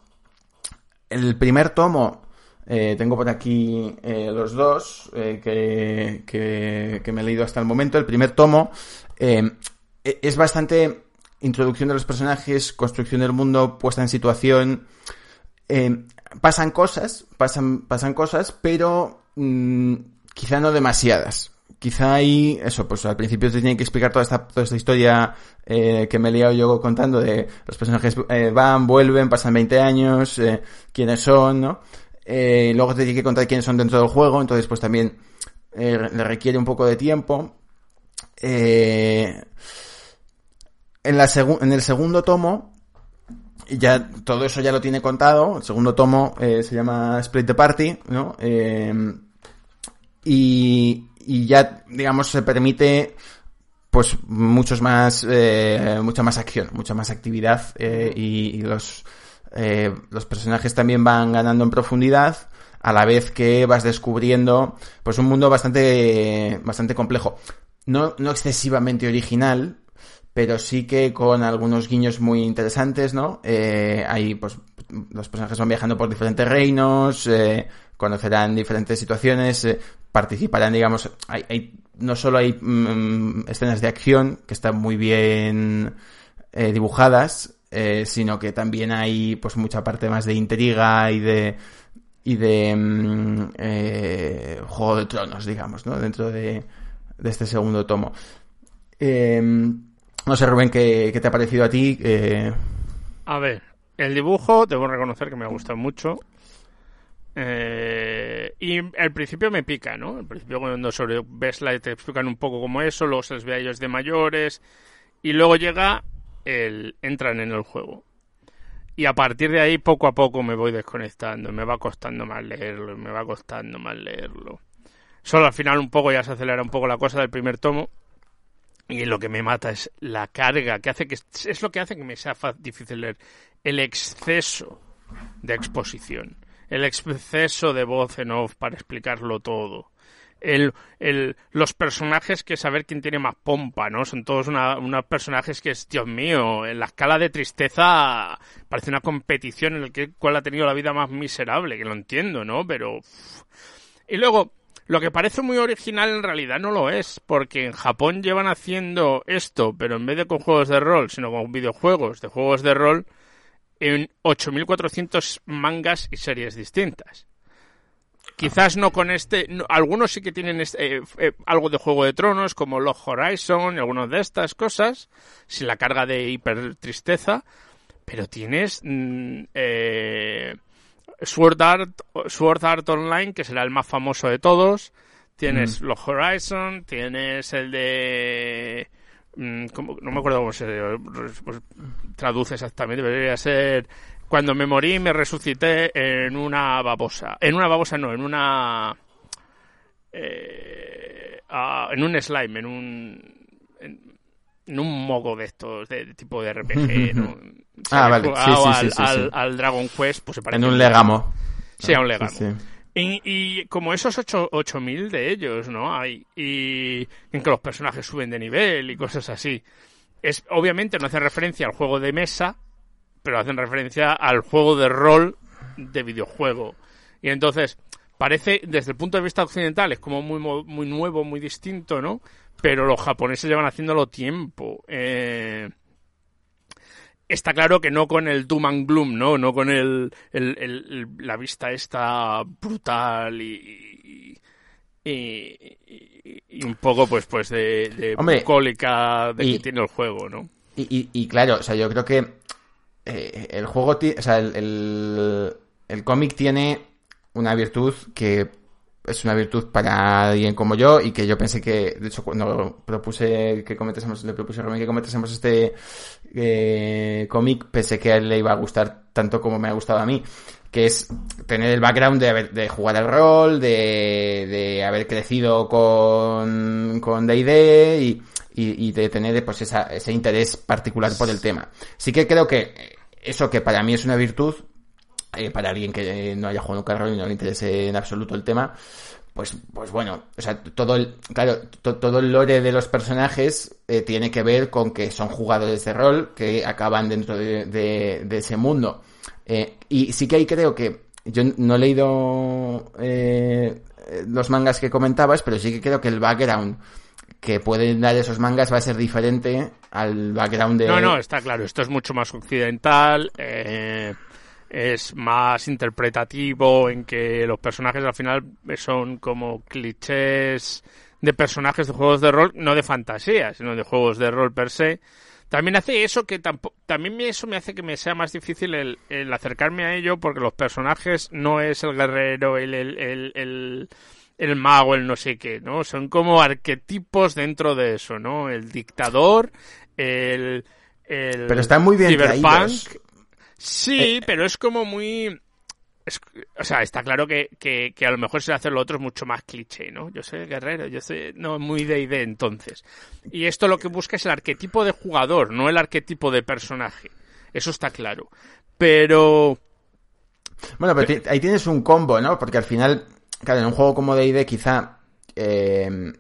El primer tomo, eh, tengo por aquí eh, los dos eh, que, que, que me he leído hasta el momento. El primer tomo eh, e- es bastante introducción de los personajes, construcción del mundo, puesta en situación. Eh, pasan cosas, pasan, pasan cosas, pero mm, quizá no demasiadas. Quizá ahí, eso, pues al principio te tienen que explicar toda esta, toda esta historia eh, que me he liado yo contando de los personajes eh, van, vuelven, pasan 20 años, eh, quiénes son, ¿no? Eh, luego te tiene que contar quiénes son dentro del juego, entonces pues también le requiere un poco de tiempo. Eh, en, la en el segundo tomo, ya todo eso ya lo tiene contado. El segundo tomo se llama Split the Party, ¿no? Y, y ya, digamos, se permite pues muchos más eh, mucha más acción mucha más actividad eh, y, y los eh, los personajes también van ganando en profundidad a la vez que vas descubriendo pues un mundo bastante bastante complejo no no excesivamente original pero sí que con algunos guiños muy interesantes, ¿no? Eh, ahí, pues, los personajes van viajando por diferentes reinos, eh, conocerán diferentes situaciones, eh, participarán, digamos, hay, hay, no solo hay mm, escenas de acción que están muy bien eh, dibujadas, eh, sino que también hay pues mucha parte más de intriga y de y de mm, eh, Juego de Tronos, digamos, ¿no? Dentro de, este segundo tomo. Eh, no sé, Rubén, ¿qué, ¿qué, te ha parecido a ti? A ver, el dibujo, debo reconocer que me ha gustado mucho. Eh, y al principio me pica, ¿no? Al principio cuando sobre ves la te explican un poco como eso, luego se les ve a ellos de mayores y luego llega el entran en el juego. Y a partir de ahí poco a poco me voy desconectando, me va costando más leerlo, me va costando más leerlo. Solo al final un poco ya se acelera un poco la cosa del primer tomo. Y lo que me mata es la carga, que hace que es lo que hace que me sea difícil leer. El exceso de exposición el exceso de voz en off para explicarlo todo. El, el, los personajes que saber quién tiene más pompa, ¿no? Son todos unos personajes que es, Dios mío, en la escala de tristeza parece una competición en la que cuál ha tenido la vida más miserable, que lo entiendo, ¿no? Pero... Y luego, lo que parece muy original en realidad no lo es, porque en Japón llevan haciendo esto, pero en vez de con juegos de rol, sino con videojuegos de juegos de rol, en 8.400 mangas y series distintas. Quizás no con este, algunos sí que tienen este, eh, eh, algo de Juego de Tronos, como Log Horizon y algunas de estas cosas, sin la carga de hiper tristeza, pero tienes mm, eh, Sword, Art, Sword Art Online, que será el más famoso de todos, tienes mm. Log Horizon, tienes el de Mm, no me acuerdo cómo se pues, traduce exactamente, debería ser cuando me morí me resucité en una babosa, en una babosa no, en una eh, en un slime, en un en, un mogo de estos de, tipo de RPG, ¿no? ah, vale, sí, sí, al, al, Dragon Quest, pues se parece en un legamo. Sí, a un legamo. Y, y, como esos 8.000 de ellos, ¿no? Hay, y en que los personajes suben de nivel y cosas así. Es, obviamente no hacen referencia al juego de mesa, pero hacen referencia al juego de rol de videojuego. Y entonces, parece, desde el punto de vista occidental, es como muy, muy nuevo, muy distinto, ¿no? Pero los japoneses llevan haciéndolo tiempo. Eh, está claro que no con el doom and gloom, ¿no? No con el, el, la vista esta brutal y, y, y, un poco pues pues de, de bucólica de que tiene el juego, ¿no? Y, y, claro, o sea, yo creo que eh, el juego, o sea, el, el, el cómic tiene una virtud que es una virtud para alguien como yo y que yo pensé que, de hecho, cuando propuse que comentásemos, le propuse a Román que comentásemos este eh, cómic, pensé que él le iba a gustar tanto como me ha gustado a mí, que es tener el background de, haber, de jugar al rol, de, de haber crecido con, con D&D y, y, y, de tener pues esa, ese interés particular por el tema. Sí que creo que eso que para mí es una virtud, eh, para alguien que no haya jugado nunca rol y no le interese en absoluto el tema, pues, pues bueno, o sea, todo el, claro, todo el lore de los personajes eh, tiene que ver con que son jugadores de rol que acaban dentro de, de, ese mundo. Eh, y sí que ahí creo que yo no he leído eh, los mangas que comentabas, pero sí que creo que el background que pueden dar esos mangas va a ser diferente al background de... No, no, está claro, esto es mucho más occidental. Eh es más interpretativo, en que los personajes al final son como clichés de personajes de juegos de rol, no de fantasía, sino de juegos de rol per se. También hace eso que también eso me hace que me sea más difícil el, acercarme a ello porque los personajes no es el guerrero, el, el, el, el, mago, el no sé qué, ¿no? Son como arquetipos dentro de eso, ¿no? El dictador, el, el Pero están muy bien cyberpunk, Sí, eh, pero es como muy... o sea, está claro que, que, a lo mejor si hacer lo otro es mucho más cliché, ¿no? Yo soy guerrero, yo soy no muy de idea entonces. Y esto lo que busca es el arquetipo de jugador, no el arquetipo de personaje. Eso está claro. Pero... Bueno, pero ahí tienes un combo, ¿no? Porque al final, claro, en un juego como D&D quizá... Eh,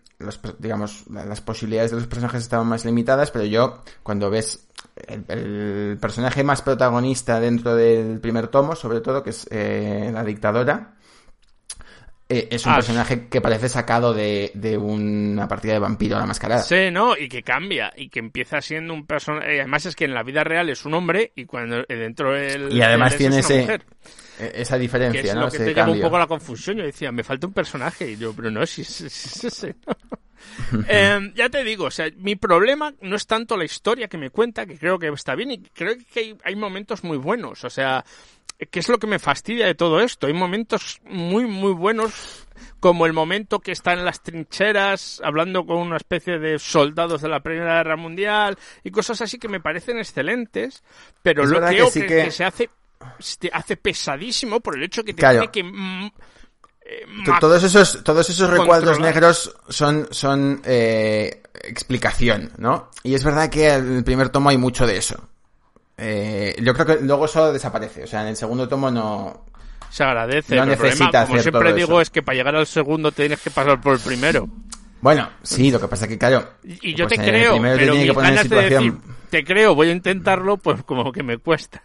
digamos, las posibilidades de los personajes estaban más limitadas, pero yo, cuando ves el, personaje más protagonista dentro del primer tomo, sobre todo, que es eh, la dictadora, eh, es un Ash. personaje que parece sacado de, de una partida de vampiro a la mascarada. Sí, ¿no? Y que cambia, y que empieza siendo un personaje... Además es que en la vida real es un hombre y cuando eh, dentro del... Y además tiene es ese- mujer, Eh, Esa que diferencia, es ¿no? lo que Ese te lleva un poco a la confusión. Yo decía, me falta un personaje. Y yo, pero no, si es ese. Eh, ya te digo, o sea, mi problema no es tanto la historia que me cuenta, que creo que está bien y creo que hay, hay momentos muy buenos. O sea, ¿qué es lo que me fastidia de todo esto? Hay momentos muy, muy buenos, como el momento que está en las trincheras hablando con una especie de soldados de la Primera Guerra Mundial y cosas así que me parecen excelentes, pero Es lo creo que sí que, que- que se hace se hace pesadísimo por el hecho que te Claro. tiene que mm, eh, Todos esos, todos esos recuadros negros son, son eh, explicación, ¿no? Y es verdad que en el primer tomo hay mucho de eso. Eh, yo creo que luego eso desaparece. O sea, en el segundo tomo no. se agradece. No pero el problema, como siempre digo, eso. es que para llegar al segundo tienes que pasar por el primero. Bueno, sí, lo que pasa que, claro. Y yo pues te creo, pero tiene mis que de decir, situación. te creo, voy a intentarlo, pues como que me cuesta.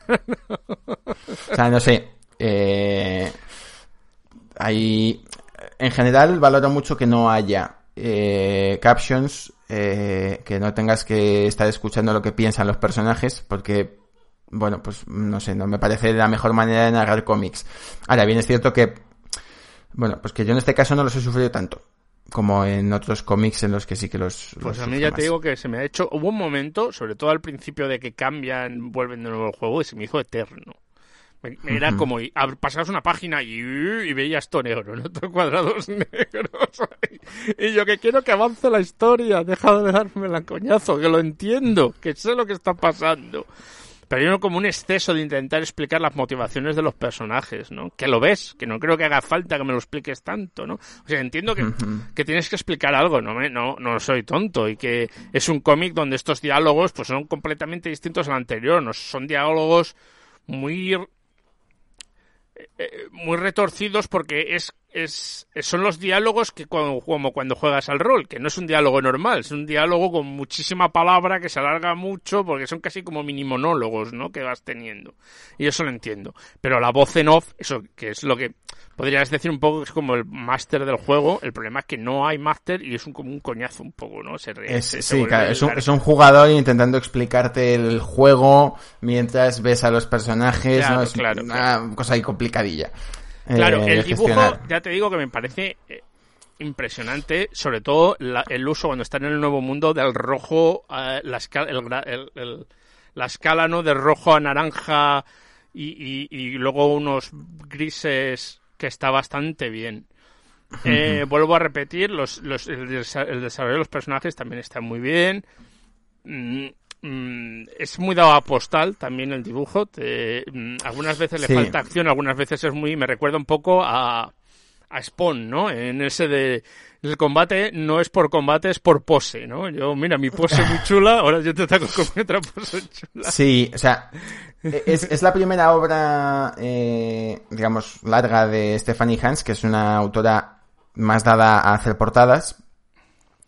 O sea, no sé. Eh, hay. En general, valoro mucho que no haya eh, captions, eh, que no tengas que estar escuchando lo que piensan los personajes, porque, bueno, pues no sé, no me parece la mejor manera de narrar cómics. Ahora bien, es cierto que, bueno, pues que yo en este caso no los he sufrido tanto. Como en otros cómics en los que sí que los. Pues los a mí ya más. te digo que se me ha hecho, hubo un momento, sobre todo al principio de que cambian, vuelven de nuevo el juego, y se me hizo eterno. Era como, y ab- pasabas una página y, y veías todo negro, ¿no? Todo cuadrados negros. Y yo que quiero que avance la historia, deja de darme la coñazo, que lo entiendo, que sé lo que está pasando. Pero hay uno como un exceso de intentar explicar las motivaciones de los personajes, ¿no? Que lo ves, que no creo que haga falta que me lo expliques tanto, ¿no? O sea, entiendo que, que tienes que explicar algo, no, me, no, no soy tonto, y que es un cómic donde estos diálogos pues son completamente distintos al anterior, no son diálogos muy muy retorcidos porque es, es son los diálogos que cuando, como cuando juegas al rol, que no es un diálogo normal, es un diálogo con muchísima palabra que se alarga mucho porque son casi como mini monólogos, ¿no? que vas teniendo. Y eso lo entiendo. Pero la voz en off, eso que es lo que podrías decir un poco que es como el máster del juego, el problema es que no hay máster y es un, como un coñazo un poco, ¿no? Se, re- Es, se- sí, claro, es un, largo. es un jugador intentando explicarte el juego mientras ves a los personajes, Claro, ¿no? Es claro, una cosa ahí complicadilla. Claro, eh, el de dibujo, ya te digo que me parece eh, impresionante, sobre todo la- el uso cuando está en el nuevo mundo del rojo, eh, la, escala, el el- el- la escala ¿no? de rojo a naranja y, y- y luego unos grises que está bastante bien. Eh, vuelvo a repetir, los, los- el, desa- el desarrollo de los personajes también está muy bien. Mm, mm, es muy dado a postal también el dibujo. te- mm, algunas veces le falta acción, algunas veces es muy. Me recuerda un poco a, a Spawn, ¿no? En ese de. El combate no es por combate, es por pose, ¿no? Yo, mira, mi pose muy chula, ahora yo te ataco con mi otra pose chula. Sí, o sea, es, es la primera obra, eh, digamos, larga de Stephanie Hans, que es una autora más dada a hacer portadas,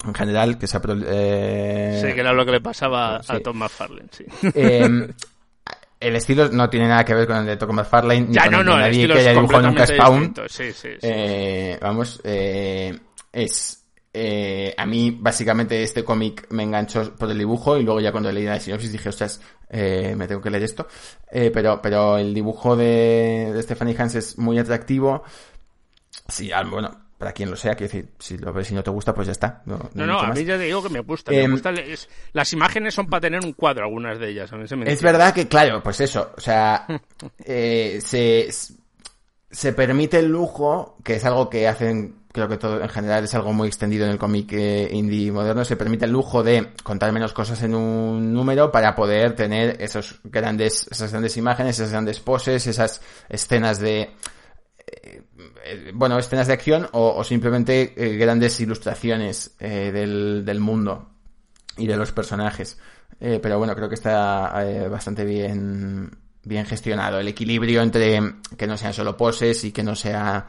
en general, que se ha... eh, Sí, que era lo que le pasaba sí. a Tom McFarlane, sí. eh, el estilo no tiene nada que ver con el de Tom McFarlane, ni Ya, con no, el de no, el nadie que haya dibujado nunca Spawn. distinto, Sí, sí, sí. Eh, vamos, eh, es... eh, a mí, básicamente, este cómic me enganchó por el dibujo y luego ya cuando leí la sinopsis dije, ostras, eh, me tengo que leer esto. Eh, pero, pero el dibujo de, de Stephanie Hans es muy atractivo. Sí, bueno, para quien lo sea, quiero decir, si lo ves y no te gusta, pues ya está. No, no No, a mí ya te digo que me gusta. Em, me gusta es- las imágenes son para tener un cuadro, algunas de ellas. A mí se me Es verdad que, claro, pues eso, o sea, eh, se, se permite el lujo, que es algo que hacen, creo que todo en general es algo muy extendido en el cómic eh, indie moderno, se permite el lujo de contar menos cosas en un número para poder tener esos grandes, esas grandes imágenes, esas grandes poses, esas escenas de, eh, eh, bueno, escenas de acción o, simplemente eh, grandes ilustraciones del, del mundo y de los personajes. Pero bueno, creo que está bastante bien, bien gestionado. El equilibrio entre que no sean solo poses y que no sea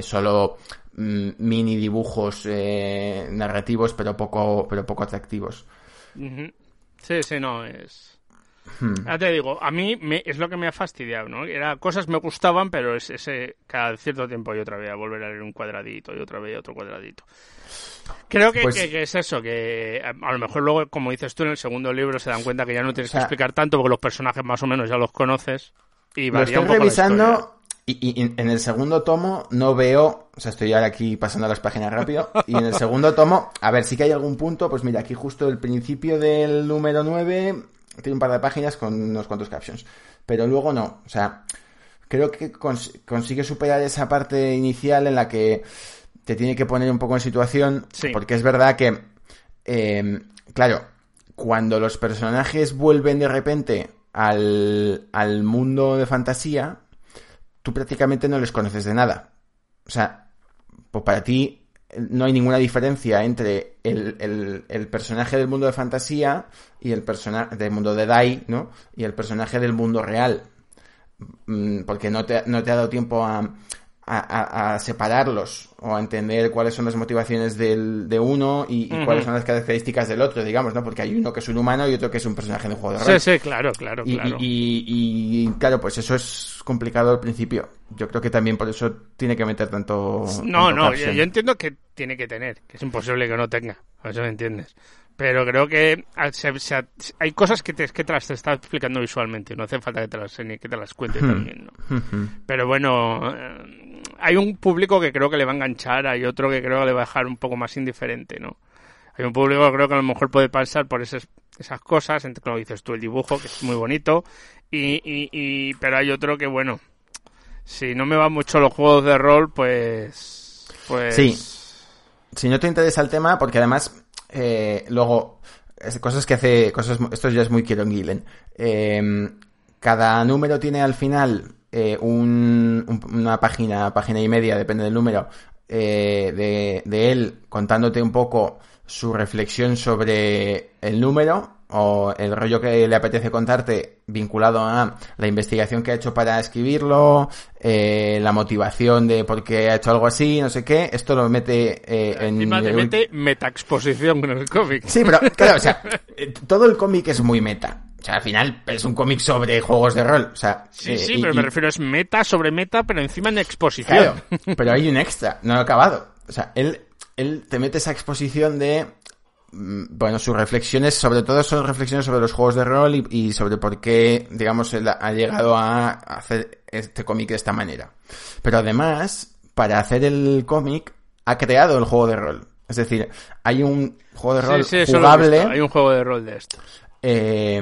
solo mini dibujos eh, narrativos, pero poco, pero poco atractivos. Sí, sí, no, es... Hmm. Ya te digo, a mí me, es lo que me ha fastidiado, ¿no? Era, cosas me gustaban, pero es ese, cada cierto tiempo y otra vez a volver a leer un cuadradito y otra vez otro cuadradito. Creo que, Pues- que- que es eso, que a, lo mejor luego, como dices tú, en el segundo libro se dan cuenta que ya no tienes O sea- que explicar tanto porque los personajes más o menos ya los conoces y Lo estoy revisando y, y- en el segundo tomo no veo, o sea, estoy ahora aquí pasando las páginas rápido, y en el segundo tomo, a ver, sí que hay algún punto, pues mira, aquí justo el principio del número 9 tiene un par de páginas con unos cuantos captions, pero luego no, o sea, creo que cons- consigue superar esa parte inicial en la que te tiene que poner un poco en situación, Sí. porque es verdad que, eh, claro, cuando los personajes vuelven de repente al, al mundo de fantasía, tú prácticamente no les conoces de nada. O sea, pues para ti eh, no hay ninguna diferencia entre el, el- el personaje del mundo de fantasía y el personaje del mundo de Dai, ¿no? Y el personaje del mundo real. Mm, Porque no te, no te ha dado tiempo a, a- a- a separarlos o a entender cuáles son las motivaciones del, de uno y, cuáles son las características del otro, digamos, ¿no? Porque hay uno que es un humano y otro que es un personaje de un juego de rol. Sí, sí, claro, claro, Y, claro. y- y- claro, pues eso es complicado al principio. Yo creo que también por eso tiene que meter tanto. No, tanto no, yo, entiendo que tiene que tener, que es imposible que no tenga, eso me entiendes. Pero creo que ah, se- se- hay cosas que te, que te las está explicando visualmente, no hace falta que te las que te las cuente también, ¿no? Pero bueno, eh, hay un público que creo que le va a enganchar, hay otro que creo que le va a dejar un poco más indiferente, ¿no? Hay un público que creo que a lo mejor puede pasar por esas, esas cosas, entre como dices tú, el dibujo, que es muy bonito, y, pero hay otro que, bueno, si no me van mucho los juegos de rol, pues... pues Sí. Si no te interesa el tema, porque además, eh, luego, cosas que hace, cosas, esto ya es muy Kieron Gillen. Eh, cada número tiene al final eh, un- un- una página, página y media, depende del número, eh, de, de él contándote un poco su reflexión sobre el número o el rollo que le apetece contarte vinculado a la investigación que ha hecho para escribirlo, eh, la motivación de por qué ha hecho algo así, no sé qué. Esto lo mete eh, en... Mete metaexposición con el cómic. Sí, pero claro, o sea, todo el cómic es muy meta. O sea, al final es un cómic sobre juegos de rol. O sea, Sí, eh, sí, y- pero y- me refiero es meta sobre meta, pero encima en exposición. Claro, pero hay un extra, no lo he acabado. O sea, él, él te mete esa exposición de. mm, Bueno, sus reflexiones, sobre todo son reflexiones sobre los juegos de rol y, y sobre por qué, digamos, él ha llegado a hacer este cómic de esta manera. Pero además, para hacer el cómic, ha creado el juego de rol. Es decir, hay un juego de rol Sí, sí, jugable. Hay un juego de rol de esto. Eh,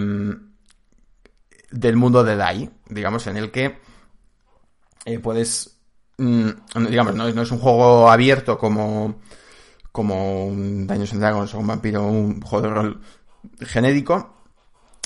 del mundo de DAI, digamos, en el que eh, puedes, mm, digamos, no, no es un juego abierto como, como un Dungeons and Dragons o un vampiro, un juego de rol genérico.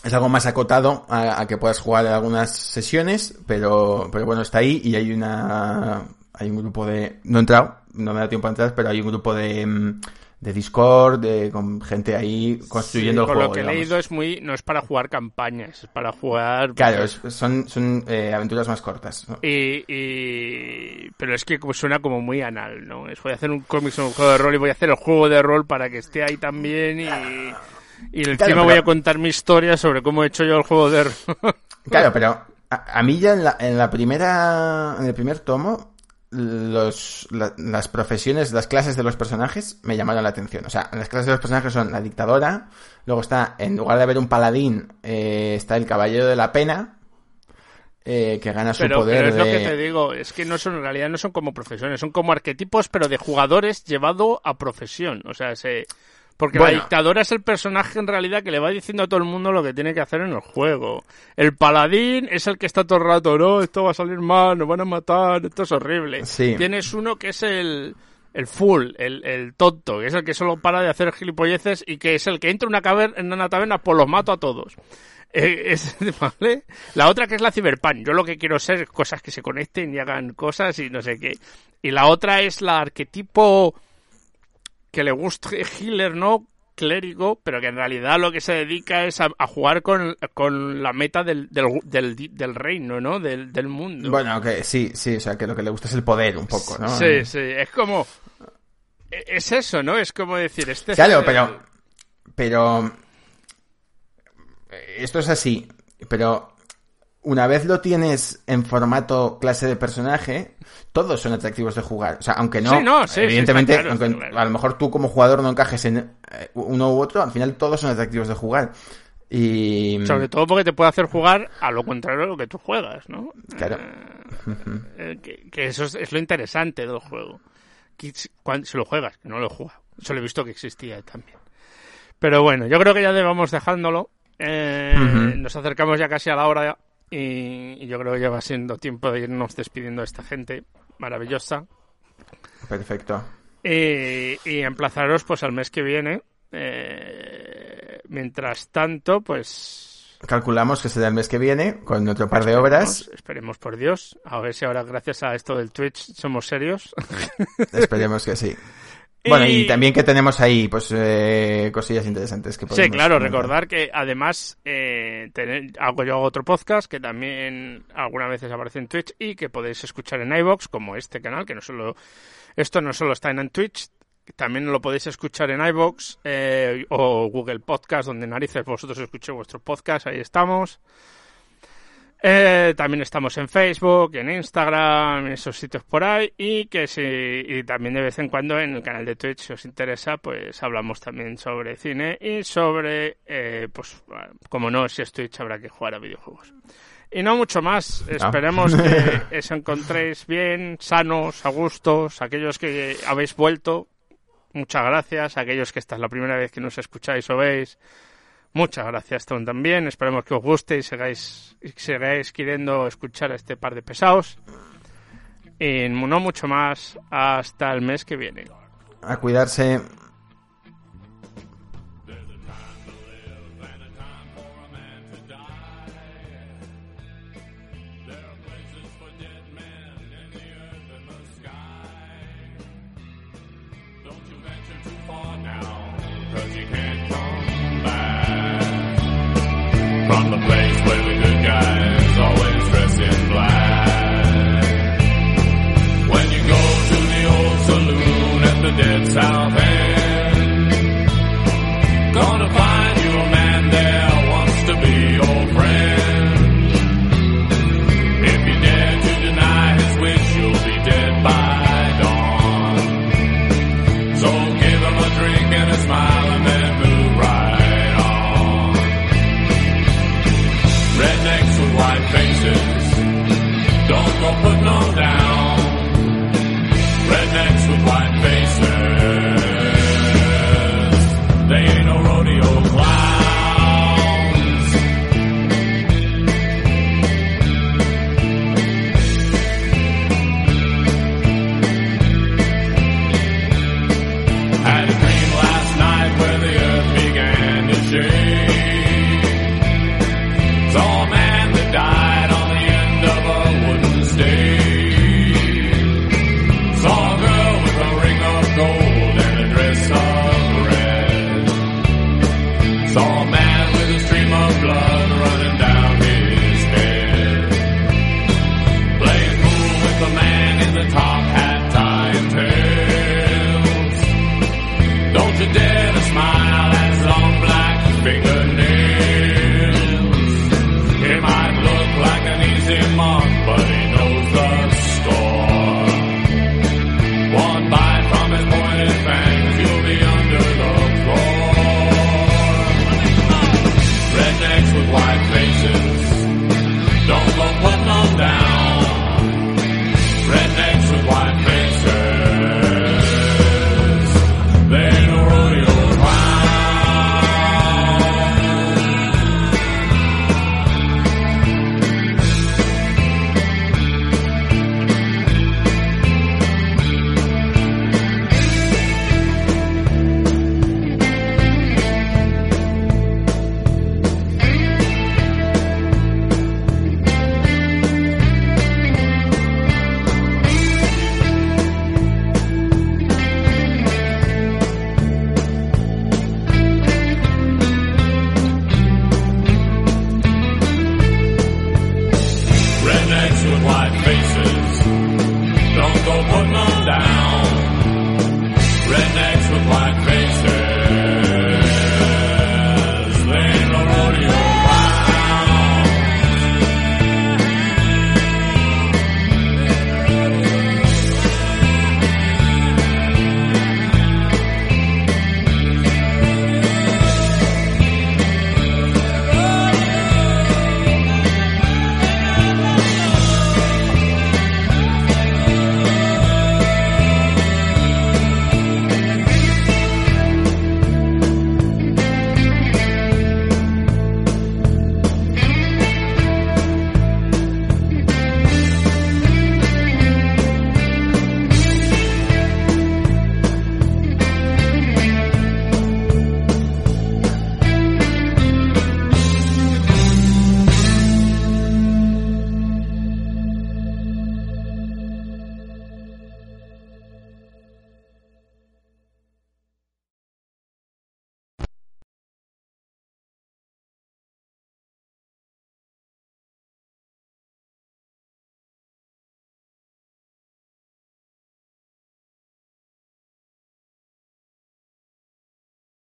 Es algo más acotado a, a que puedas jugar en algunas sesiones, pero, pero bueno, está ahí y hay una, hay un grupo de, no he entrado, no me da tiempo a entrar, pero hay un grupo de, mm, de Discord, de, con gente ahí construyendo Sí, el por juego. lo que he digamos. leído es muy, no es para jugar campañas, es para jugar. Claro, es- son, son eh, aventuras más cortas. ¿no? Y, y- pero es que suena como muy anal, ¿no? Es voy a hacer un cómic sobre un juego de rol y voy a hacer el juego de rol para que esté ahí también y, y encima Claro, voy pero- a contar mi historia sobre cómo he hecho yo el juego de rol. Claro, pero a, a mí ya en la, en la primera, en el primer tomo, los, la- las profesiones, las clases de los personajes me llamaron la atención. O sea, las clases de los personajes son la dictadora, luego está, en lugar de haber un paladín, eh, está el caballero de la pena, eh, que gana su pero, poder pero es lo que te digo, es que no son, en realidad no son como profesiones, son como arquetipos, pero de jugadores llevado a profesión. O sea, se, porque Bueno. la dictadora es el personaje en realidad que le va diciendo a todo el mundo lo que tiene que hacer en el juego. El paladín es el que está todo el rato, no, esto va a salir mal, nos van a matar, esto es horrible. Sí. Tienes uno que es el, el full, el, el tonto, que es el que solo para de hacer gilipolleces y que es el que entra en una, caver- en una taberna, pues los mato a todos. Eh, es, ¿vale? La otra que es la cyberpunk. Yo lo que quiero ser es cosas que se conecten y hagan cosas y no sé qué. Y la otra es la arquetipo que le guste healer, ¿no? Clérigo, pero que en realidad lo que se dedica es a, a jugar con, con la meta del, del, del, del reino, ¿no? Del, del mundo. Bueno, que sí, sí, o sea, que lo que le gusta es el poder un poco, ¿no? Sí, sí, es como... e- Es eso, ¿no? Es como decir, este es Claro, pero. Pero. Esto es así. pero una vez lo tienes en formato clase de personaje, todos son atractivos de jugar. O sea, aunque no, Sí, no, sí, evidentemente, claro, aunque claro. a lo mejor tú como jugador no encajes en eh, uno u otro, al final todos son atractivos de jugar. Y Sobre todo porque te puede hacer jugar a lo contrario de lo que tú juegas, ¿no? claro, Eh, que, que eso es, es lo interesante del juego. Que si- cuan- si lo juegas, no lo he jugado. Solo he visto que existía también. Pero bueno, yo creo que ya debamos dejándolo. Eh. Nos acercamos ya casi a la hora y, yo creo que ya va siendo tiempo de irnos despidiendo de esta gente maravillosa. perfecto. Y, y emplazaros pues al mes que viene. Eh, mientras tanto, pues Calculamos que será el mes que viene con otro par de obras. Esperemos, por Dios. A ver si ahora, gracias a esto del Twitch, somos serios. Esperemos que sí. Bueno, y Y- también que tenemos ahí, pues, eh, cosillas interesantes que Sí, podemos claro, comentar. recordar que además eh, hago yo otro podcast que también algunas veces aparece en Twitch y que podéis escuchar en iVoox, como este canal, que no solo esto no solo está en Twitch, también lo podéis escuchar en iVoox eh, o Google Podcast, donde narices vosotros escuchéis vuestro podcast, ahí estamos. Eh, también estamos en Facebook, en Instagram, en esos sitios por ahí y que si y también de vez en cuando en el canal de Twitch si os interesa pues hablamos también sobre cine y sobre eh, pues como no si es Twitch habrá que jugar a videojuegos. Y no mucho más esperemos que os encontréis bien sanos a gustos aquellos que habéis vuelto muchas gracias aquellos que esta es la primera vez que nos escucháis o veis Muchas gracias Tom, también. Esperemos que os guste y sigáis, sigáis queriendo escuchar a este par de pesados. Y no mucho más hasta el mes que viene. A cuidarse.